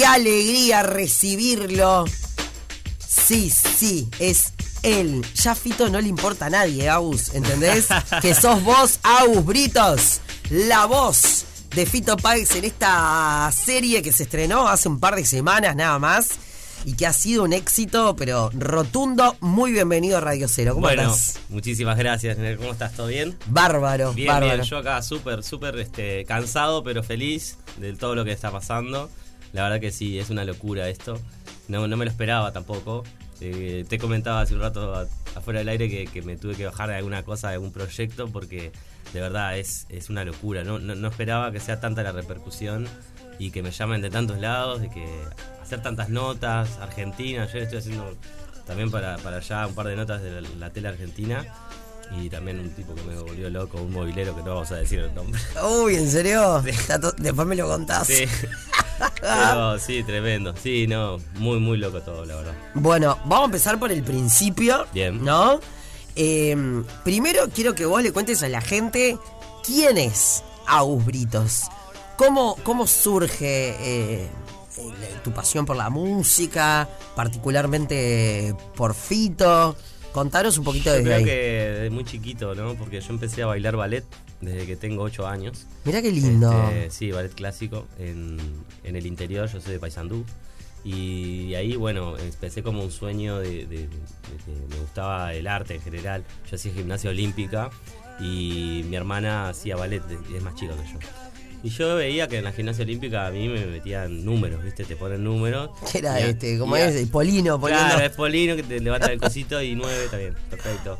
qué alegría recibirlo. Sí, sí, es él. Ya Fito no le importa a nadie, Agus, ¿entendés? que sos vos, Agus Britos, la voz de Fito Páez en esta serie que se estrenó hace un par de semanas nada más y que ha sido un éxito, pero rotundo. Muy bienvenido a Radio Cero. ¿Cómo bueno, estás? muchísimas gracias. ¿Cómo estás? ¿Todo bien? Bárbaro, Bien, bárbaro. bien. Yo acá súper, súper este, cansado, pero feliz de todo lo que está pasando. La verdad que sí, es una locura esto. No, no me lo esperaba tampoco. Eh, te comentaba hace un rato a- afuera del aire que, que me tuve que bajar de alguna cosa, de algún proyecto, porque de verdad es, es una locura. No, no, no esperaba que sea tanta la repercusión y que me llamen de tantos lados, de que hacer tantas notas, Argentina, yo estoy haciendo también para, para allá un par de notas de la, la tele argentina. Y también un tipo que me volvió loco, un movilero que no vamos a decir el nombre. Uy, ¿en serio? Después me lo contás. Sí. Pero sí, tremendo. Sí, no, muy, muy loco todo, la verdad. Bueno, vamos a empezar por el principio. Bien. ¿No? Eh, primero quiero que vos le cuentes a la gente quién es Agus Britos. ¿Cómo, cómo surge eh, el- tu pasión por la música, particularmente por Fito? Contanos un poquito Yo desde creo ahí. que desde muy chiquito, ¿no? Porque yo empecé a bailar ballet desde que tengo 8 años. Mirá qué lindo. Este, sí, ballet clásico en, en el interior, yo soy de Paysandú. Y ahí, bueno, empecé como un sueño de, de- de- de me gustaba el arte en general. Yo hacía gimnasia olímpica y mi hermana hacía ballet, de- es más chica que yo. Y yo veía que en la gimnasia olímpica a mí me metían números, ¿viste? Te ponen números. ¿Qué era Y este? ¿Cómo es? El Polino, poniendo. Claro, es Polino que te levanta el cosito y nueve, está bien, perfecto.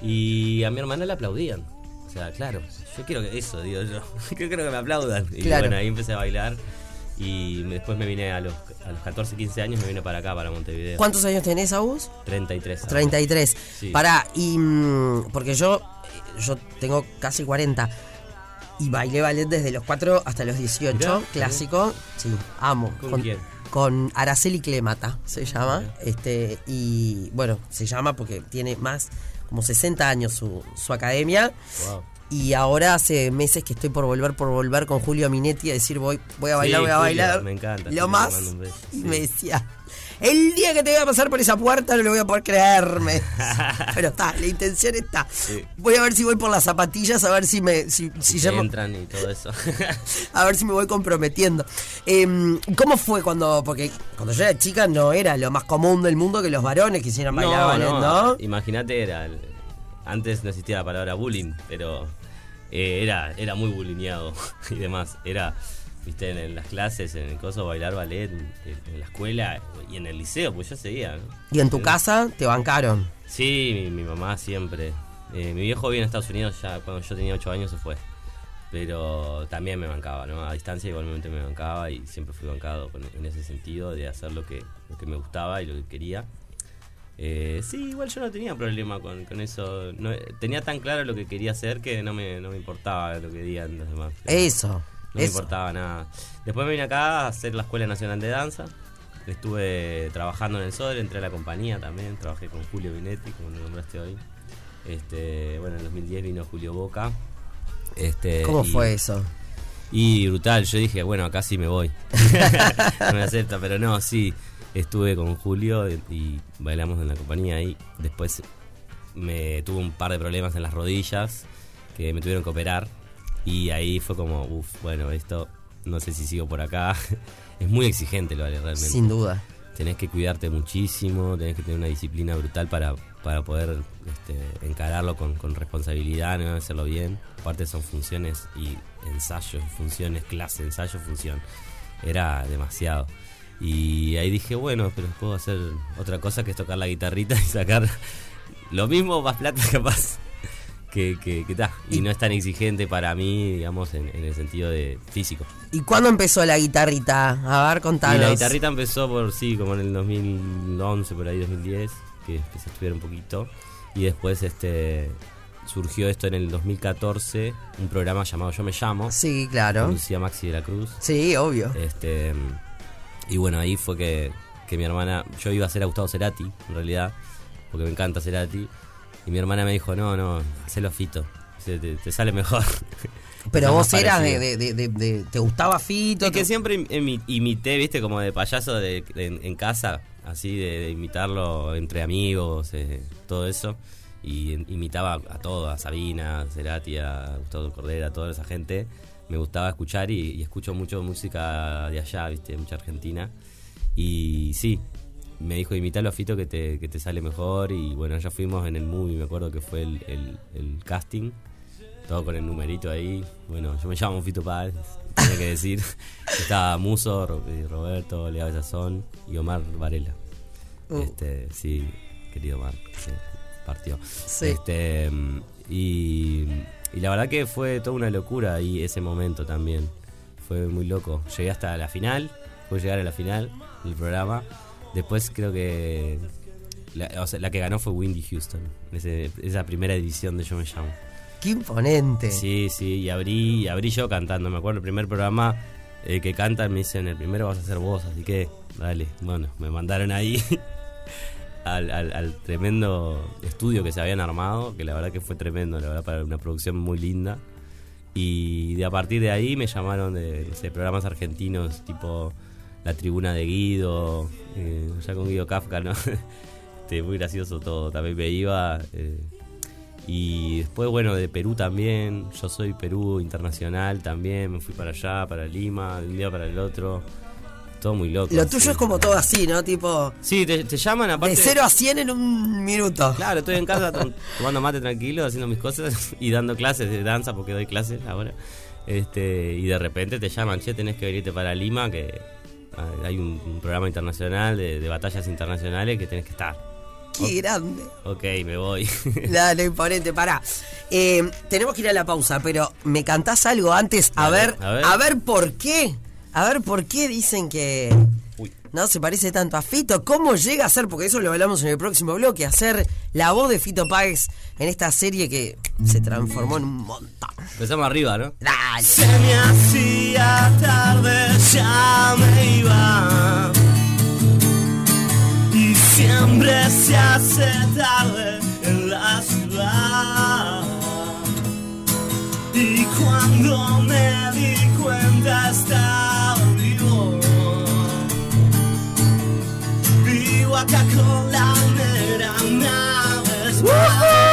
Y a mi hermana le aplaudían. O sea, claro, yo quiero que eso, digo yo. Yo quiero que me aplaudan. Y Claro. bueno, ahí empecé a bailar. Y después me vine a los, a los 14, 15 años, me vine para acá, para Montevideo. ¿Cuántos años tenés, Agus? 33. ahora. 33. Sí. Pará, y. mm, Porque yo. Yo tengo casi 40. Y bailé ballet desde los 4 hasta los 18. Mirá, clásico. Sí, amo. ¿Con quién? Con Araceli Clemata se llama. Mirá. Este, y bueno, se llama porque tiene más como 60 años su, su academia. Wow. Y ahora hace meses que estoy por volver, por volver con Julio Minetti a decir voy, voy a bailar, Sí, voy a bailar. me encanta, Lo más. Y sí. me decía, el día que te voy a pasar por esa puerta no lo voy a poder creerme. Pero está, la intención está. Sí. Voy a ver si voy por las zapatillas, a ver si me. Si, si me- entran y todo eso. a ver si me voy comprometiendo. Em, ¿Cómo fue cuando.? Porque cuando yo era chica no era lo más común del mundo que los varones quisieran bailar ballet, ¿no? Imagínate, era. el- antes no existía la palabra bullying, pero eh, era, era muy bullyingado y demás. Era, viste, en, en las clases, en el coso, bailar ballet, en, en la escuela y en el liceo, pues yo seguía. ¿no? Y en tu Eh, casa te bancaron. Sí, mi, mi mamá siempre. Eh, mi viejo vive en Estados Unidos ya cuando yo tenía 8 años se fue. Pero también me bancaba, ¿no? A distancia igualmente me bancaba y siempre fui bancado en ese sentido de hacer lo que, lo que me gustaba y lo que quería. Eh, sí, igual yo no tenía problema con, con eso. No, tenía tan claro lo que quería hacer que no me, no me importaba lo que digan los demás. Eso. No me importaba nada. Después me vine acá a hacer la Escuela Nacional de Danza. Estuve trabajando en el SODRE, entré a la compañía también. Trabajé con Julio Vinetti, como lo nombraste hoy. Este, bueno, en 2010 vino Julio Boca. Este, ¿Cómo y- fue eso? Y brutal, yo dije, bueno, acá sí me voy. no me acepta, pero no, sí. Estuve con Julio y, y bailamos en la compañía ahí. Después me tuve un par de problemas en las rodillas que me tuvieron que operar. Y ahí fue como, uff, bueno, esto no sé si sigo por acá. es muy exigente lo vale realmente. Sin duda. Tenés que cuidarte muchísimo, tenés que tener una disciplina brutal para, para poder este, encararlo con, con responsabilidad, ¿no? hacerlo bien. Aparte son funciones y ensayos, funciones, clase, ensayo, función. Era demasiado. Y ahí dije, bueno, pero puedo hacer otra cosa que es tocar la guitarrita y sacar lo mismo, más plata capaz. Que, que, que ta. Y no es tan exigente para mí, digamos, en, en el sentido de físico. ¿Y cuándo empezó la guitarrita? A ver, contanos. Y la guitarrita empezó por, sí, como en el 2011, por ahí 2010, que empecé a estudiar un poquito. Y después este surgió esto en el 2014, un programa llamado Yo Me Llamo, Sí, claro. Lucía Maxi de la Cruz. Sí, obvio. Este, y bueno, ahí fue que, que mi hermana, yo iba a hacer a Gustavo Cerati, en realidad, porque me encanta Cerati. Y mi hermana me dijo, no, no, hacelo Fito, se- te, te sale mejor. Pero vos eras de, parecido. de, de- de- ¿Te gustaba Fito? Es que ¿Te- siempre im- imi- imité, viste, como de payaso de, en, en casa, así de, de imitarlo entre amigos, eh, todo eso. Y imitaba a todos, a Sabina, a Cerati, a Gustavo Cordera, a toda esa gente. Me gustaba escuchar y, y escucho mucho música de allá, viste, mucha argentina. Y sí, me dijo imitarlo a Fito que te, que te sale mejor. Y bueno, ya fuimos en el movie, me acuerdo que fue el, el- el casting. Todo con el numerito ahí. Bueno, yo me llamo Fito Páez, tenía que decir. Estaba Muso, eh, Roberto, Lea Bellazón y Omar Varela. Uh. Este, sí, querido Omar, partió. Sí. Este, mm, y, y la verdad que fue toda una locura ahí ese momento también. Fue muy loco. Llegué hasta la final, pude llegar a la final del programa. Después creo que la, o sea, la que ganó fue Windy Houston, ese- esa primera edición de Yo Me Llamo. Qué imponente. Sí, sí, y abrí, y abrí yo cantando. Me acuerdo el primer programa eh, que cantan, me dicen, el primero vas a ser vos, así que dale. Bueno, me mandaron ahí al, al- al tremendo estudio que se habían armado, que la verdad que fue tremendo, la verdad, para una producción muy linda. Y de a partir de ahí me llamaron de no sé, programas argentinos tipo La Tribuna de Guido, eh, ya con Guido Kafka, ¿no? Este, muy gracioso todo, también me iba. eh, y después, bueno, de Perú también. Yo soy Perú internacional también. Me fui para allá, para Lima, de un día para el otro. Todo muy loco. Lo así. tuyo es como todo así, ¿no? Tipo, Sí, te, te llaman aparte. de 0 a 100 en un minuto. Claro, estoy en casa tom- tomando mate tranquilo, haciendo mis cosas y dando clases de danza porque doy clases ahora. Este, y de repente te llaman, che, tenés que venirte para Lima, que hay un, un programa internacional de, de batallas internacionales que tenés que estar. Qué grande. Ok, me voy. Dale, imponente, pará. Eh, tenemos que ir a la pausa, pero ¿me cantás algo antes? A ver, a ver. a ver por qué. A ver por qué dicen que. No se parece tanto a Fito. ¿Cómo llega a ser? Porque eso lo hablamos en el próximo bloque, a ser la voz de Fito Páez en esta serie que se transformó en un montón. Empezamos arriba, ¿no? Dale. Se me hacía tarde, ya me iba. Y siempre se hace tarde en la ciudad. Y cuando me di cuenta estaba Woohoo!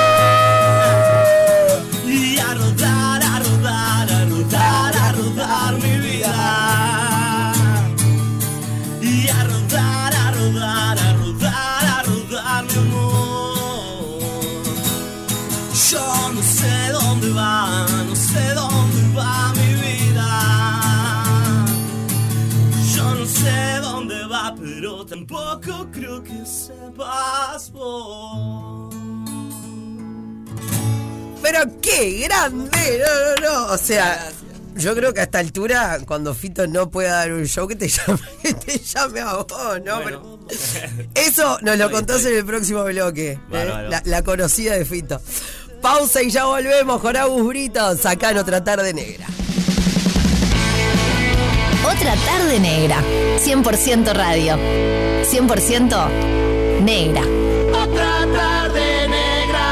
Tampoco creo que sepas vos. Pero qué grande, no, no, no. O sea, yo creo que a esta altura, cuando Fito no pueda dar un show, que te llame, que te llame a vos, ¿no? Bueno. Pero eso nos lo contás en el próximo bloque. ¿eh? La, la conocida de Fito. Pausa y ya volvemos con Agus Britos, acá en otra tarde negra. Otra tarde negra. 100% radio. 100% negra. Otra tarde negra.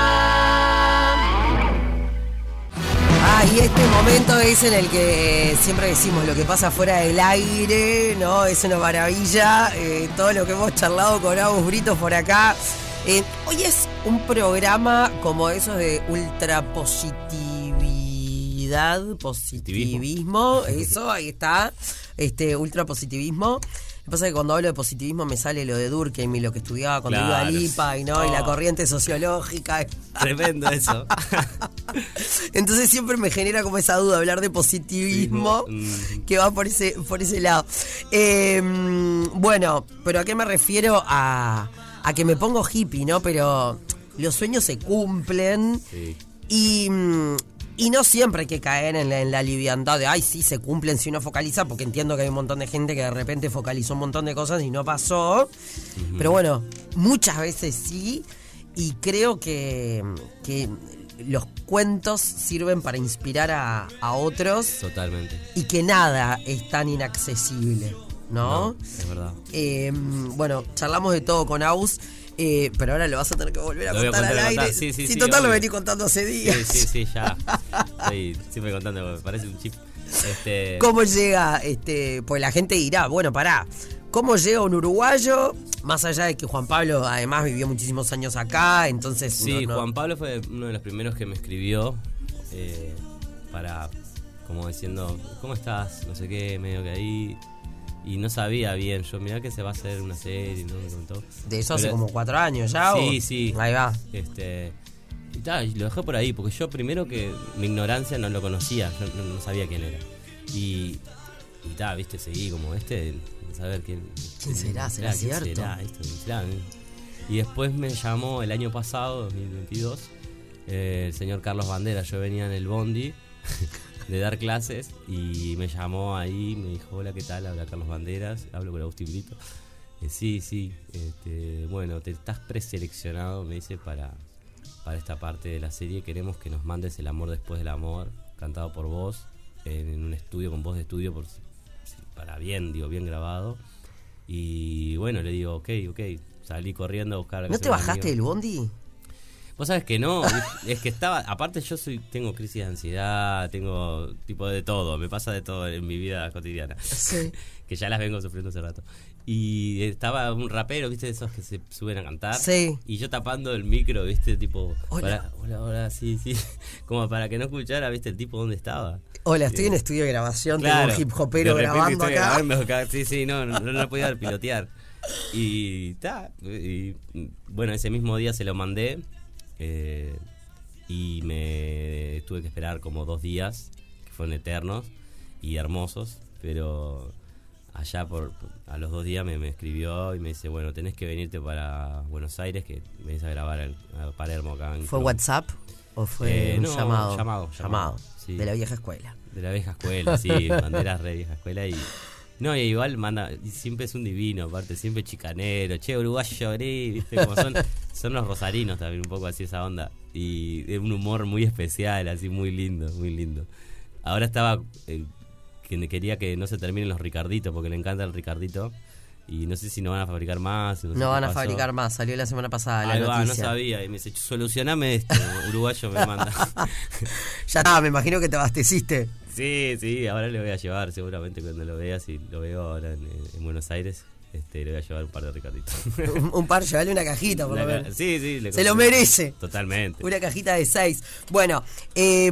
Ah, y este momento es en el que siempre decimos lo que pasa fuera del aire, ¿no? Es una maravilla. eh, todo lo que hemos charlado con Agus Britos por acá. Eh, hoy es un programa como esos de positivismo, eso, ahí está, este ultrapositivismo. Lo que pasa es que cuando hablo de positivismo me sale lo de Durkheim y lo que estudiaba cuando iba a Claro. Lipa y, ¿no? y la Oh. corriente sociológica. Tremendo eso. Entonces siempre me genera como esa duda hablar de positivismo Mm. que va por ese, por ese lado. Eh, bueno, pero ¿a qué me refiero? A, a que me pongo hippie, ¿no? Pero los sueños se cumplen Sí. y, mm, y no siempre hay que caer en la, en la liviandad de, ay, sí, se cumplen si uno focaliza, porque entiendo que hay un montón de gente que de repente focalizó un montón de cosas y no pasó. Pero bueno, muchas veces sí, y creo que, que los cuentos sirven para inspirar a, a otros Totalmente. y que nada es tan inaccesible, ¿no? Es verdad. Eh, bueno, charlamos de todo con Aus. eh, pero ahora lo vas a tener que volver a contar al aire. contar. Sí, sí, sí, total lo obvio. vení contando hace días. Sí, sí, sí, ya. estoy siempre contando, me parece un chip. Este, ¿Cómo llega? Este, pues la gente dirá, bueno, pará, ¿cómo llega un uruguayo? Más allá de que Juan Pablo además vivió muchísimos años acá, entonces... Sí, no- no- Juan Pablo fue uno de los primeros que me escribió eh, para, como diciendo, ¿cómo estás? No sé qué, medio que ahí. Y no sabía bien, yo mirá que se va a hacer una serie, no me contó. De eso hace como cuatro años ya. Sí, ¿o? sí. Ahí va. Este, y tal, y lo dejé por ahí, porque yo primero que mi ignorancia no lo conocía, yo no, no sabía quién era. Y, y tal, viste, seguí como este, saber quién, ¿Quién será? ¿Será quién cierto? será esto? ¿Quién será? Y después me llamó el año pasado, 2022, eh, el señor Carlos Bandera. Yo venía en el Bondi de dar clases y me llamó ahí, me dijo, hola, ¿qué tal? Habla Carlos Banderas, hablo con Agustín Brito. Eh, sí, sí, este, bueno, te estás preseleccionado, me dice, para, para esta parte de la serie. Queremos que nos mandes El amor después del amor, cantado por vos, en, un estudio, con voz de estudio, por, para bien, digo, bien grabado. Y bueno, le digo, ok, ok, salí corriendo a buscar a ¿No te bajaste del bondi? Vos sabés que no, es que estaba, aparte yo soy, tengo crisis de ansiedad, tengo tipo de todo, me pasa de todo en mi vida cotidiana, Sí. que ya las vengo sufriendo hace rato. Y estaba un rapero, viste, de esos que se suben a cantar. Sí. Y yo tapando el micro, viste, tipo, Hola. para- hola, hola, sí, sí, como para que no escuchara, viste, el tipo dónde estaba. Hola, estoy en estudio de grabación, Claro, tengo un hip hopero grabando acá. grabando acá, Sí, sí, no, no, no lo podía pilotear. Y ta, y bueno, ese mismo día se lo mandé eh, y me tuve que esperar como dos días, que fueron eternos y hermosos, pero allá por a los dos días me, me escribió y me dice, bueno, tenés que venirte para Buenos Aires, que venís a grabar en- a Palermo acá. En ¿Fue Chrome". WhatsApp o fue Eh, un no, llamado? llamado, llamado, sí. De la vieja escuela. De la vieja escuela, sí, banderas re vieja escuela y... No, y igual manda, siempre es un divino, aparte, siempre chicanero, che, uruguayo, lloré, viste, como son, son los rosarinos también, un poco así esa onda. Y es un humor muy especial, así muy lindo, muy lindo. Ahora estaba, eh, que quería que no se terminen los Ricarditos, porque le encanta el Ricardito, y no sé si no van a fabricar más. No, sé No qué van a pasó. fabricar más, salió la semana pasada la va, no noticia. sabía, y me dice, solucioname esto, uruguayo me manda. ya está, me imagino que te abasteciste. Sí, sí, ahora le voy a llevar, seguramente cuando lo veas, y lo veo ahora en, en Buenos Aires, este, le voy a llevar un par de Ricarditos. un, un par, llevale una cajita por lo ca- menos. sí, sí, le Se lo merece. Totalmente. Una cajita de seis. Bueno, eh,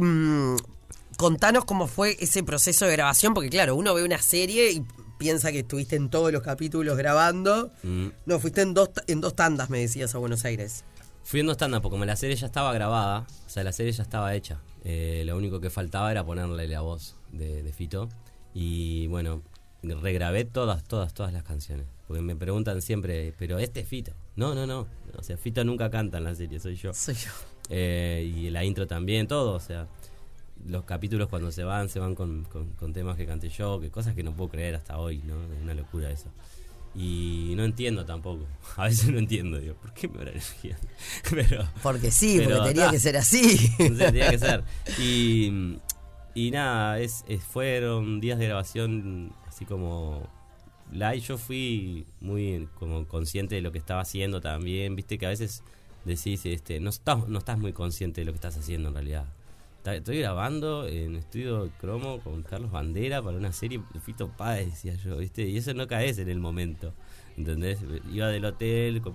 contanos cómo fue ese proceso de grabación, porque claro, uno ve una serie y piensa que estuviste en todos los capítulos grabando. Mm. No, fuiste en dos, en dos tandas, me decías, a Buenos Aires. Fui en dos tandas, porque como la serie ya estaba grabada, o sea, la serie ya estaba hecha. eh, lo único que faltaba era ponerle la voz de, de Fito. Y bueno, regrabé todas, todas, todas las canciones. Porque me preguntan siempre, pero este es Fito. No, no, no. O sea, Fito nunca canta en la serie, soy yo. Soy yo. Eh, y la intro también, todo, o sea, los capítulos cuando se van, se van con, con- con temas que canté yo, que cosas que no puedo creer hasta hoy, ¿no? Es una locura eso. Y no entiendo tampoco, a veces no entiendo, digo, ¿por qué me habrán elegido? Pero, Porque sí, Pero, porque tenía que ser así. no sé, tenía que ser. Y, y nada, es, es- fueron días de grabación así como live. Yo fui muy como consciente de lo que estaba haciendo también. Viste que a veces decís, este, no estás, no estás muy consciente de lo que estás haciendo en realidad. Estoy grabando en estudio cromo con Carlos Bandera para una serie de Fito Páez, decía yo, ¿viste? Y eso no caes en el momento, ¿entendés? Iba del hotel con,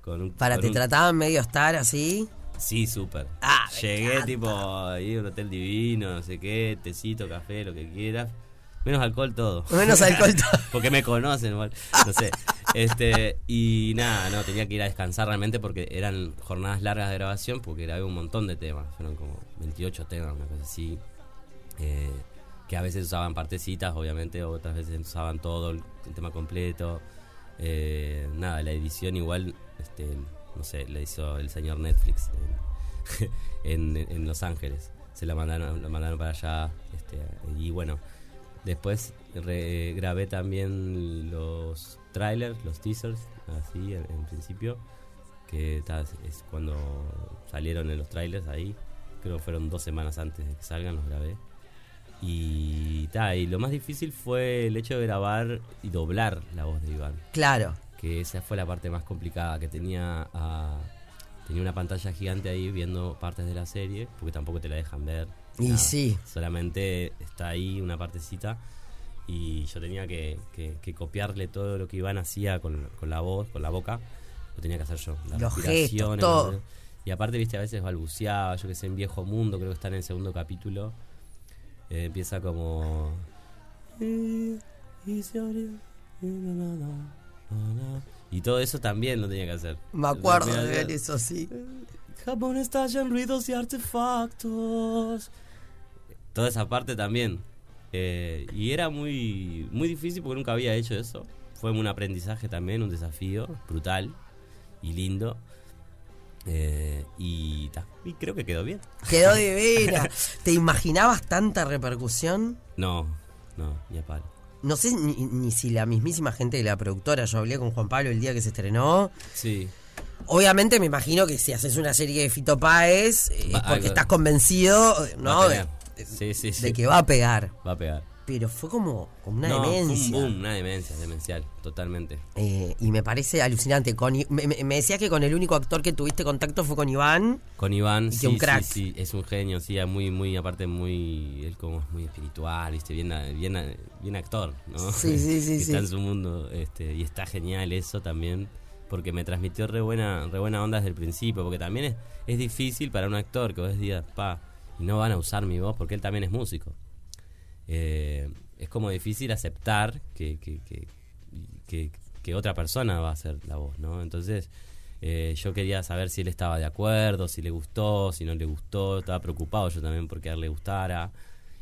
con un... Para, con te un- trataban medio estar así. Sí, súper. Ah, Llegué encanta. tipo ahí a un hotel divino, no sé qué, tecito, café, lo que quieras. Menos alcohol todo. Menos alcohol todo. porque me conocen igual. No sé. Este, y nada, no, tenía que ir a descansar realmente porque eran jornadas largas de grabación porque grabé un montón de temas. Fueron como 28 temas, una cosa así. Eh, que a veces usaban partecitas, obviamente, otras veces usaban todo el, el tema completo. Eh, nada, la edición igual, este, no sé, la hizo el señor Netflix en, en- en Los Ángeles. Se la mandaron, la mandaron para allá. Este, y bueno, después re- grabé también los trailers, los teasers, así en, en principio. Que es cuando salieron en los trailers ahí. Creo que fueron dos semanas antes de que salgan, los grabé. Y, ta, y lo más difícil fue el hecho de grabar y doblar la voz de Iván Claro. que esa fue la parte más complicada, que tenía ah, tenía una pantalla gigante ahí viendo partes de la serie, porque tampoco te la dejan ver, Y nada, sí. Solamente está ahí una partecita y yo tenía que, que- que copiarle todo lo que Iván hacía con, con la voz, con la boca, lo tenía que hacer yo. Las Los gestos, todo. Y aparte, viste, a veces balbuceaba, yo que sé, en Viejo Mundo, creo que está en el segundo capítulo. eh, empieza como... Y todo eso también lo tenía que hacer. Me acuerdo de ver eso, sí. Japón estalla en ruidos y artefactos. Toda esa parte también. Eh, y era muy, muy difícil porque nunca había hecho eso. Fue un aprendizaje también, un desafío brutal y lindo. Eh, y, ta, y creo que quedó bien. Quedó divina. ¿Te imaginabas tanta repercusión? No, no, ni a palo. No sé ni, ni si la mismísima gente de la productora, yo hablé con Juan Pablo el día que se estrenó. Sí, Obviamente me imagino que si haces una serie de Fito Páez, eh, es Va- porque algo- estás convencido, ¿no? va a De, pegar. Sí, sí, sí. de que va a pegar. Va a pegar. Pero fue como, como una no, demencia. Fue un boom, una demencia, demencial, totalmente. Eh, y me parece alucinante. Con, me, decías que con el único actor que tuviste contacto fue con Iván. Con Iván, Y sí, un crack. sí, sí, es un genio, sí, es muy, muy, aparte muy, él como es muy espiritual, viste, bien, bien, bien actor, ¿no? Sí, sí, sí. Está en su mundo, este, y está genial eso también, porque me transmitió re buena, re buena onda desde el principio, porque también es, es difícil para un actor que vos digas, pa, y no van a usar mi voz, porque él también es músico. Eh, es como difícil aceptar que, que, que, que- otra persona va a hacer la voz, ¿no? Entonces, eh, yo quería saber si él estaba de acuerdo, si le gustó, si no le gustó, estaba preocupado yo también porque a él le gustara.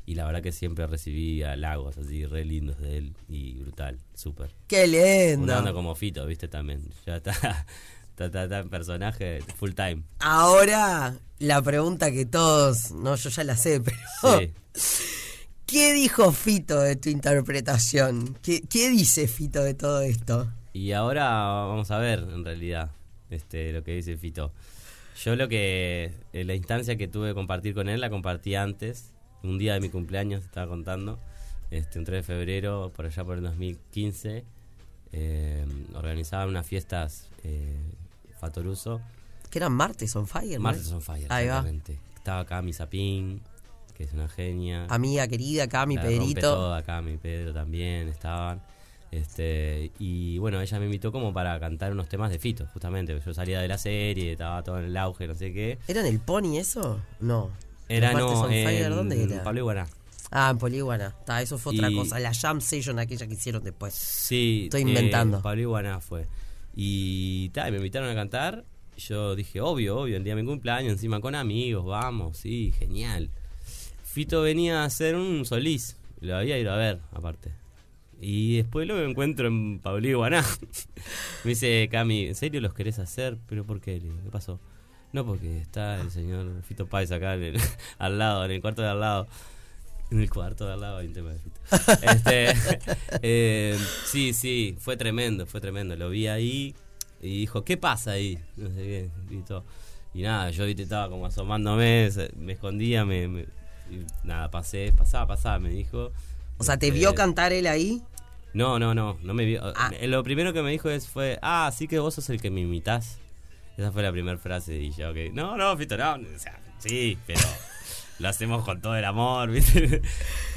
Y la verdad que siempre recibí halagos así re lindos de él y brutal, súper. ¡Qué lindo! Una onda como Fito, viste también. Ya está, está, está- está en personaje full time. Ahora, la pregunta que todos, no, yo ya la sé, pero Sí. ¿qué dijo Fito de tu interpretación? ¿Qué, qué dice Fito de todo esto? Y ahora vamos a ver, en realidad, este, lo que dice Fito. Yo lo que, eh, la instancia que tuve de compartir con él, la compartí antes, un día de mi cumpleaños, estaba contando, este, un 3 de febrero, por allá por el 2015, eh, organizaban unas fiestas eh, Fatoruso, Que eran Martes on Fire, ¿no? Martes on Fire, Ahí va. exactamente. Estaba acá mi Zapín, que es una genia. Amiga querida, acá mi La Pedrito. todo acá, mi Pedro también estaban. Este, y bueno, ella me invitó como para cantar unos temas de Fito, justamente. Yo salía de la serie, estaba todo en el auge, no sé qué. ¿Era en el Pony eso? No. Era ¿Los Martes no, Fire, en ¿dónde era? Pablo Iguaná. Ah, en Políguana. Está, eso fue otra Y- cosa. La Jam Session aquella que hicieron después. Sí, Estoy eh, inventando. Pablo Iguaná fue. Y ta, y me invitaron a cantar. Yo dije, obvio, obvio, el día de mi cumpleaños, encima con amigos, vamos, sí, genial. Fito venía a hacer un solís, lo había ido a ver, aparte. Y después lo encuentro en Pablo Iguaná. me dice, Cami, ¿en serio los querés hacer? ¿Pero por qué? ¿Qué pasó? No, porque está el señor Fito Páez acá en el- al lado, en el cuarto de al lado. En el cuarto de al lado hay un tema de Fito. Este, eh, sí, sí, fue tremendo, fue tremendo. Lo vi ahí y dijo, ¿qué pasa ahí? No sé qué, y nada, yo estaba como asomándome, me escondía, me, me- y nada, pasé, pasaba, pasaba, me dijo. O sea, ¿te Este, vio cantar él ahí? No, no, no, no me vio. Ah. Eh, Lo primero que me dijo es, fue, ah, sí que vos sos el que me imitás. Esa fue la primera frase y yo, ok, no, no, Fito, no, o sea, sí, pero lo hacemos con todo el amor, ¿viste?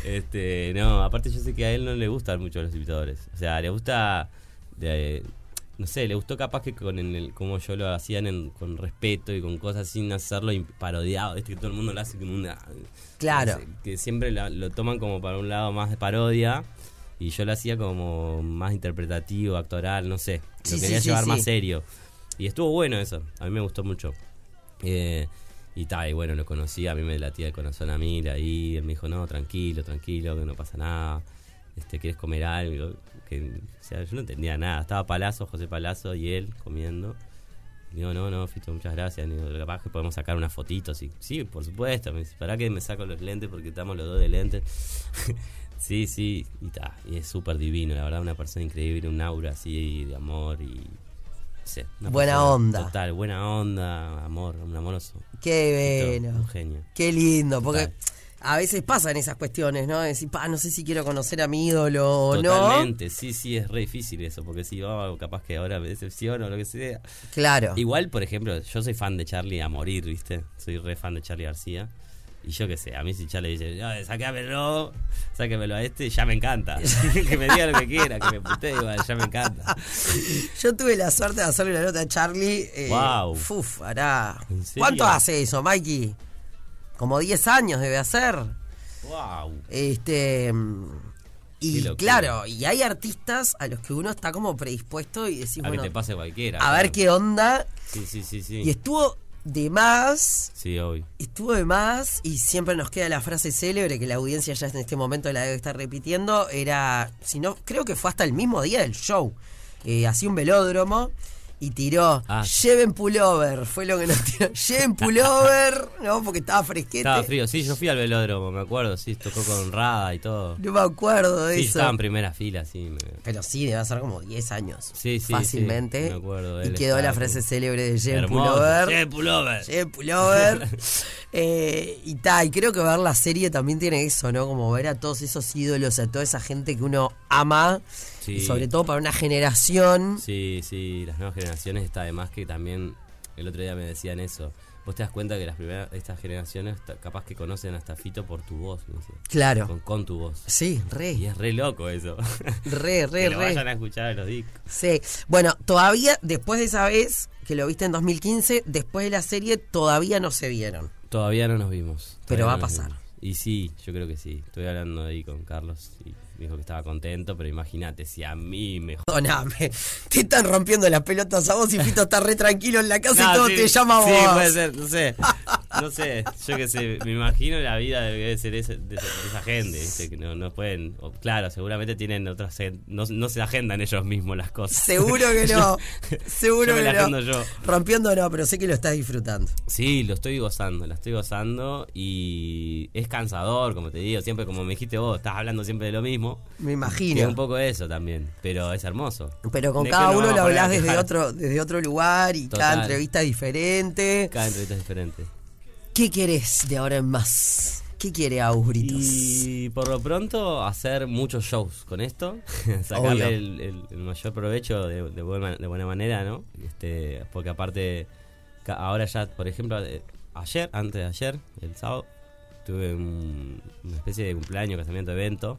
Este, no, aparte yo sé que a él no le gustan mucho los imitadores. O sea, le gusta, de- no sé, le gustó capaz que con el, como yo lo hacían en- con respeto y con cosas sin hacerlo parodiado, ¿viste? Que todo el mundo lo hace como una... Claro. que siempre la- lo toman como para un lado más de parodia y yo lo hacía como más interpretativo, actoral, no sé. Lo sí, quería sí, llevar sí. más serio. Y estuvo bueno eso, a mí me gustó mucho. Eh, y tal, y bueno, lo conocí, a mí me latía el corazón a mí, ahí, él me dijo, no, tranquilo, tranquilo, que no pasa nada, este, ¿quieres comer algo? Que, yo no entendía nada, estaba Palazzo, José Palazzo y él comiendo. Y digo, no, no, Fito, muchas gracias. Digo, capaz podemos sacar una fotito. Sí, sí por supuesto. Me dice, ¿para que me saco los lentes? Porque estamos los dos de lentes. sí, sí, y, ta, y es súper divino, la verdad, una persona increíble, un aura así de amor y. Buena persona onda. Total, buena onda, amor, un amoroso. Qué bueno. Un genio. Qué lindo, porque Total. a veces pasan esas cuestiones, ¿no? Decir, pa, no sé si quiero conocer a mi ídolo o no. Totalmente, sí, sí, es re difícil eso, porque si oh, capaz que ahora me decepciono o lo que sea. Claro. Igual, por ejemplo, yo soy fan de Charlie a morir, ¿viste? Soy re fan de Charlie García. Y yo qué sé, a mí si ya le dice, "No, sáquemelo a este, ya me encanta. que me diga lo que quiera, que me putee, igual, ya me encanta. Yo tuve la suerte de hacerle una nota a Charlie. eh, Guau. Uf, hará. ¿Cuánto hace eso, Mikey? Como 10 años debe hacer. Wow. Este. Y claro, y hay artistas a los que uno está como predispuesto y decís, A que bueno, te pase cualquiera. a ver qué onda. Sí, sí, sí, sí. Y estuvo de más Sí, obvio. Estuvo de más y siempre nos queda la frase célebre que la audiencia ya en este momento la debe estar repitiendo. Era, si no, creo que fue hasta el mismo día del show. Eh, hacía un velódromo y tiró, Ah. lleven pullover. Fue lo que nos tiró, lleven pullover, ¿no? Porque estaba fresquete. Estaba frío, sí, yo fui al velódromo, me acuerdo, sí, tocó con Rada y todo. No me acuerdo de Sí, eso. estaba en primera fila, sí. me- Pero sí, debe ser como 10 años. Sí, sí, Fácilmente. sí, me acuerdo, y quedó la frase célebre de lleven pullover. Lleven pullover. Lleven pullover. Eh, y ta, y creo que ver la serie también tiene eso, ¿no? Como ver a todos esos ídolos, a toda esa gente que uno ama. Sí. Y sobre todo para una generación. Sí, sí, las nuevas generaciones está además que también el otro día me decían eso. Vos te das cuenta que las primeras estas generaciones capaz que conocen hasta Fito por tu voz, me decía. Claro. con, con tu voz. Sí, Y re. es re loco eso. Re, re, que lo re. vayan a escuchar en los discos. Sí. Bueno, todavía, después de esa vez que lo viste en 2015, después de la serie, todavía no se vieron. Todavía no nos vimos. Pero va a no pasar. vimos. Y sí, yo creo que sí. Estoy hablando ahí con Carlos y dijo que estaba contento, pero imagínate si a mí me Perdóname, te están rompiendo las pelotas a vos y Fito está re tranquilo en la casa y todo sí, te llama a Sí, vos. puede ser, no sé. No sé, yo qué sé, me imagino la vida de- debe ser ese- de, esa- gente, ¿viste? que no, no pueden. o- claro, seguramente tienen otras. No, no se agendan ellos mismos las cosas. Seguro que no. Seguro Yo que la no. yo. Rompiendo no, pero sé que lo estás disfrutando. Sí, lo estoy gozando, la estoy gozando y es cansador, como te digo, siempre como me dijiste vos, estás hablando siempre de lo mismo. Me Y es imagino. un poco eso también, pero es hermoso. Pero con ¿De qué cada uno lo hablás desde otro, desde otro lugar y cada entrevista es diferente. Cada entrevista es diferente. ¿Qué querés de ahora en más? ¿Qué quiere Agus Britos? Y por lo pronto hacer muchos shows con esto, sacarle el, el- el mayor provecho de, de buena, de buena manera, ¿no? Este, porque aparte, ahora ya, por ejemplo, eh, ayer, antes de ayer, el sábado, tuve un- una especie de cumpleaños, casamiento, evento,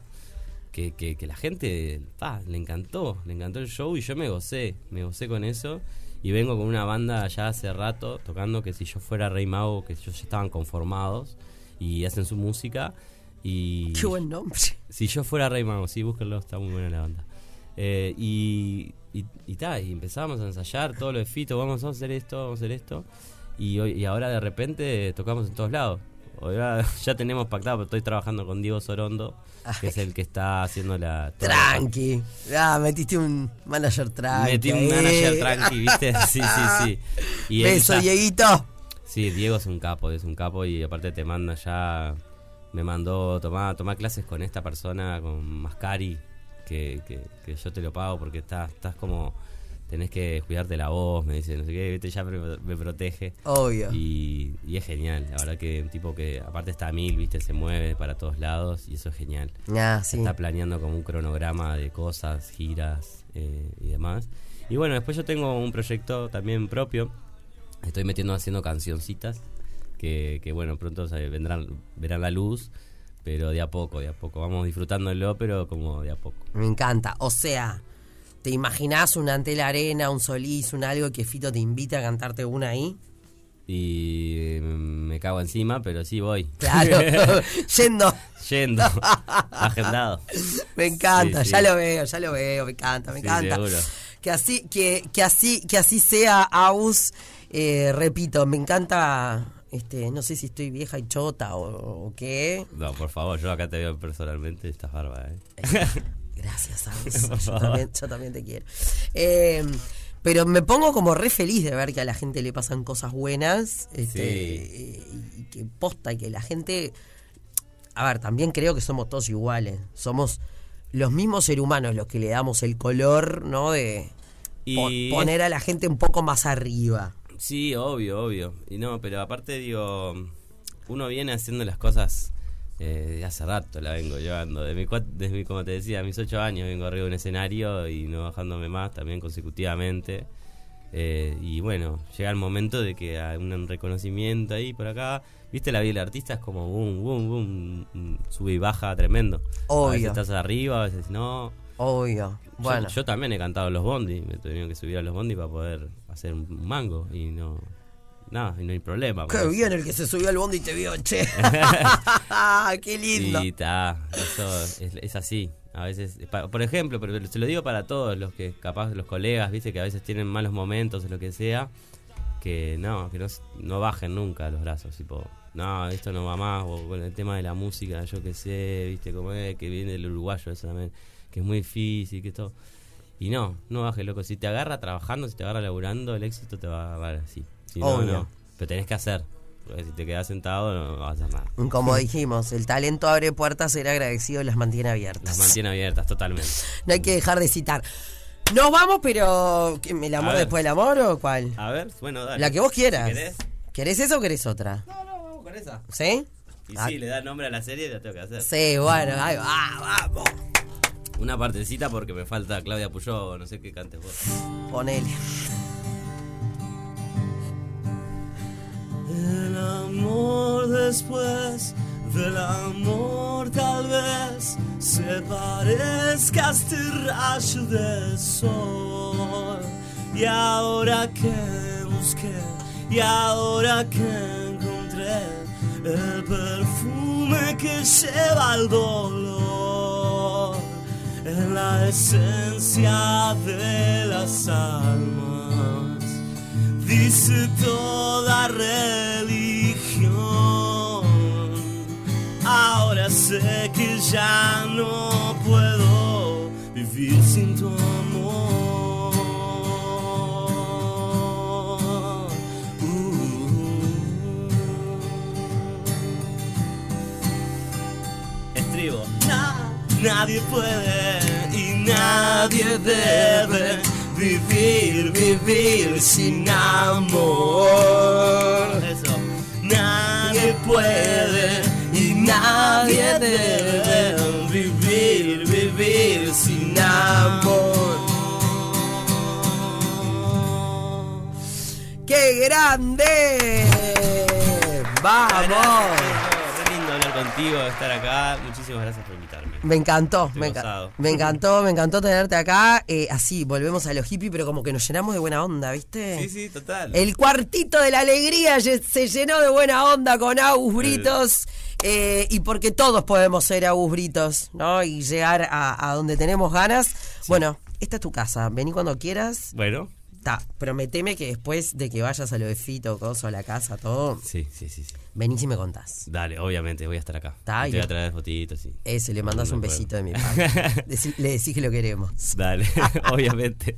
que, que, que la gente pa, le encantó, le encantó el show y yo me gocé, me gocé con eso. Y vengo con una banda ya hace rato tocando que si yo fuera Rey Mago, que ellos ya estaban conformados y hacen su música. Y Qué buen nombre. si yo fuera Rey Mago, sí, búsquenlo, está muy buena la banda. Eh, y y, y, ta, y empezábamos a ensayar todo lo de Fito, vamos a hacer esto, vamos a hacer esto. Y, hoy, y ahora de repente tocamos en todos lados. Ahora ya tenemos pactado, pero estoy trabajando con Diego Sorondo, que es el que está haciendo la... Tranqui. Ah, metiste un manager tranqui. Metí un manager tranqui, ¿viste? Sí, sí, sí. Y Beso, Dieguito. Sí, Diego es un capo, es un capo y aparte te manda ya. Me mandó tomar, tomar clases con esta persona, con Mascari, que, que, que yo te lo pago porque estás, estás como. Tenés que cuidarte la voz, me dice, no sé qué, ¿viste? ya me, me protege. Obvio. Y, y es genial, la verdad que un tipo que aparte está a mil, viste, se mueve para todos lados y eso es genial. Ah, sí. Está planeando como un cronograma de cosas, giras eh, y demás. Y bueno, después yo tengo un proyecto también propio. Estoy metiendo haciendo cancioncitas que, que bueno, pronto vendrán, verán la luz, pero de a poco, de a poco. Vamos disfrutándolo, pero como de a poco. Me encanta. O sea, ¿te imaginás un ante la arena, un solís, un algo que Fito te invite a cantarte una ahí? Y eh, me cago encima, pero sí voy. Claro. Yendo. Yendo. Agendado. Me encanta, Sí, sí. ya lo veo, ya lo veo, me encanta, me Sí, encanta. seguro. Que así, que, que así, que así sea, Aus. Eh, repito, me encanta. Este, no sé si estoy vieja y chota o, o qué. No, por favor, yo acá te veo personalmente, estás bárbara, ¿eh? Gracias. Por Yo también, yo también te quiero. Eh, pero me pongo como re feliz de ver que a la gente le pasan cosas buenas. Este, Sí. eh, y que posta y que la gente. A ver, también creo que somos todos iguales. Somos los mismos seres humanos los que le damos el color, ¿no? De po- poner a la gente un poco más arriba. Sí, obvio, obvio. Y no, pero aparte digo, uno viene haciendo las cosas eh, hace rato, la vengo llevando. De mi, desde mi, como te decía, mis ocho años vengo arriba de un escenario y no bajándome más también consecutivamente. Eh, y bueno, llega el momento de que hay un reconocimiento ahí por acá. Viste, la vida del artista es como boom, boom, boom, sube y baja tremendo. A veces Obvio. estás arriba, a veces no. Obvio. Yo- Bueno. Yo, también he cantado los bondi, me tuvieron que subir a los bondi para poder hacer un mango y no. Y no hay problema. Qué bien el que se subió al bondi y te vio, che. Qué lindo. Sí, está. Eso es, es así. A veces, pa- por ejemplo, pero se lo digo para todos los que capaz los colegas, viste, que a veces tienen malos momentos o lo que sea, que no, que no, no bajen nunca los brazos, tipo, no, esto no va más, o con el tema de la música, yo qué sé, viste, como es, que viene del uruguayo eso también, que es muy difícil, que todo. Y no, no bajes, loco. Si te agarra trabajando, si te agarra laburando, el éxito te va a agarrar así. Si no, Obvio. no. Pero tenés que hacer. Porque si te quedas sentado, no vas a hacer nada. Como dijimos, el talento abre puertas, ser agradecido las mantiene abiertas. Las mantiene abiertas, totalmente. No hay que dejar de citar. Nos vamos, pero ¿qué, ¿el amor ver. después del amor o cuál? A ver, bueno, dale. La que vos quieras. Si ¿Querés? ¿Querés esa o querés otra? No, no, vamos con esa. ¿Sí? Y Ah. sí, le da nombre a la serie, la tengo que hacer. Sí, bueno, ahí va, vamos. Una partecita porque me falta Claudia Puyó, no sé qué cantes vos. Ponele. El amor después del amor tal vez se parezca a este rayo de sol. Y ahora que busqué, y ahora que encontré el perfume que lleva el dolor en la esencia de las almas dice toda religión. Ahora sé que ya no puedo vivir sin tu amor. Uh. Estribo. Na- nadie puede y nadie debe vivir, vivir sin amor. Eso. Nadie puede y nadie debe vivir, vivir sin amor. ¡Qué grande! ¡Vamos! Contigo, estar acá. Muchísimas gracias por invitarme. Me encantó, me, enca- me encantó, me encantó tenerte acá. Eh, así, volvemos a los hippies, pero como que nos llenamos de buena onda, ¿viste? Sí, sí, total. El cuartito de la alegría se llenó de buena onda con Agus Britos. eh, y porque todos podemos ser Agus Britos, ¿no? Y llegar a, a donde tenemos ganas. Bueno, esta es tu casa. Vení cuando quieras. Bueno, Ta, prometeme que después de que vayas a lo de Fito, Coso, a la casa, todo, sí, sí, sí. sí. venís y me contás. Dale, obviamente, voy a estar acá. Está, Te y voy le- a traer fotitos, sí. Ese, le mandas No un besito de mi parte. Le decís que lo queremos. Dale, obviamente.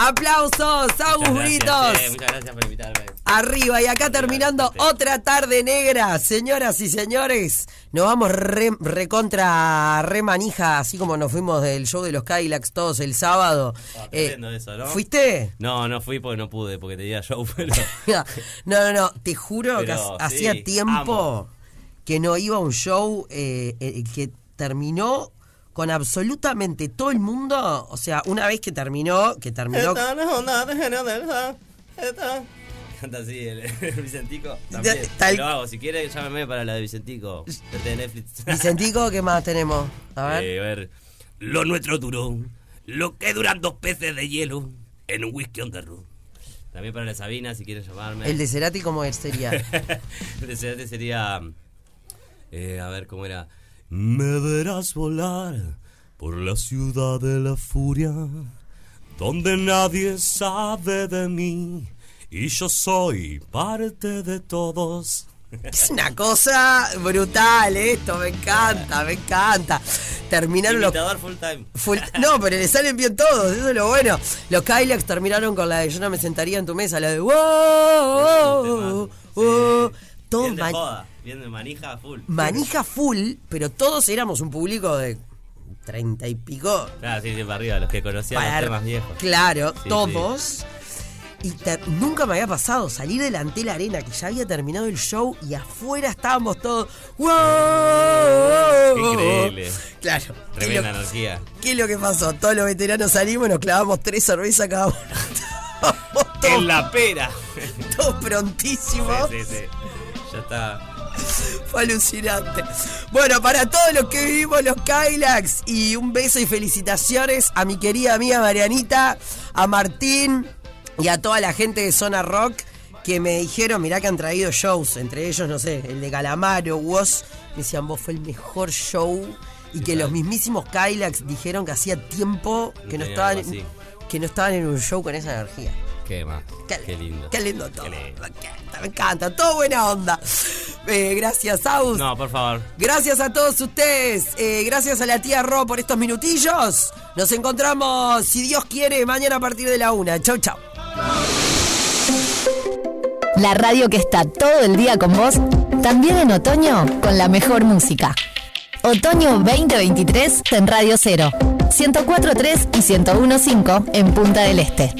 ¡Aplausos, Agus Britos! eh, muchas gracias por invitarme. Arriba y acá terminando otra tarde negra, señoras y señores. Nos vamos re, recontra re manija, así como nos fuimos del show de los Cadillacs todos el sábado. Ah, Eh, eso, ¿no? ¿Fuiste? No, no fui porque no pude, porque tenía show, pero... No, no, no, te juro que Pero, hacía sí, tiempo amo. que no iba a un show eh, eh, que terminó con absolutamente todo el mundo. O sea, una vez que terminó, que terminó. Canta así el, el Vicentico. También. tal- Lo hago, si quiere llámeme para la de Vicentico. De Netflix. Vicentico, ¿qué más tenemos? A ver. Eh, a ver. Lo nuestro duró. Lo que duran dos peces de hielo en un whisky on the road. También para la Sabina, si quieren llamarme. El de Cerati, ¿cómo es? sería? El de Cerati sería. eh, a ver cómo era. Me verás volar por la ciudad de la furia, donde nadie sabe de mí y yo soy parte de todos. Es una cosa brutal esto, me encanta, me encanta. Terminaron los... Imitador full time. full- no, pero le salen bien todos, eso es lo bueno. Los Kylax terminaron con la de Yo no me sentaría en tu mesa, la de wow, wow, wow. Todos Bien de ma- manija full. manija full, pero todos éramos un público de treinta y pico. Claro, sí, sí, para arriba, los que conocían para- los temas viejos. Claro, Sí, todos. Y te- nunca me había pasado salir delante de la arena, que ya había terminado el show y afuera estábamos todos. ¡Wow! Increíble. Claro. ¿Qué es, Tremenda energía. qué es lo que pasó? Todos los veteranos salimos, nos clavamos tres cervezas cada uno. en la pera. Todos prontísimos. Sí, sí, sí. Ya está. Fue alucinante. Bueno, para todos los que vivimos los Kylax, y un beso y felicitaciones a mi querida amiga Marianita, a Martín y a toda la gente de Zona Rock que me dijeron, mirá que han traído shows, entre ellos, no sé, el de Calamaro, vos, me decían, vos fue el mejor show y que los mismísimos Kylax dijeron que hacía tiempo que no, estaban, que no estaban en un show con esa energía. Qué más. Qué, Qué lindo. Qué lindo todo. Qué lindo. Me encanta, me encanta. Todo buena onda. Eh, gracias, Aus. No, por favor. Gracias a todos ustedes. Eh, gracias a la tía Ro por estos minutillos. Nos encontramos, si Dios quiere, mañana a partir de la una. Chau, chau. La radio que está todo el día con vos, también en otoño con la mejor música. Otoño 2023 en Radio 0, 104.3 y 101.5 en Punta del Este.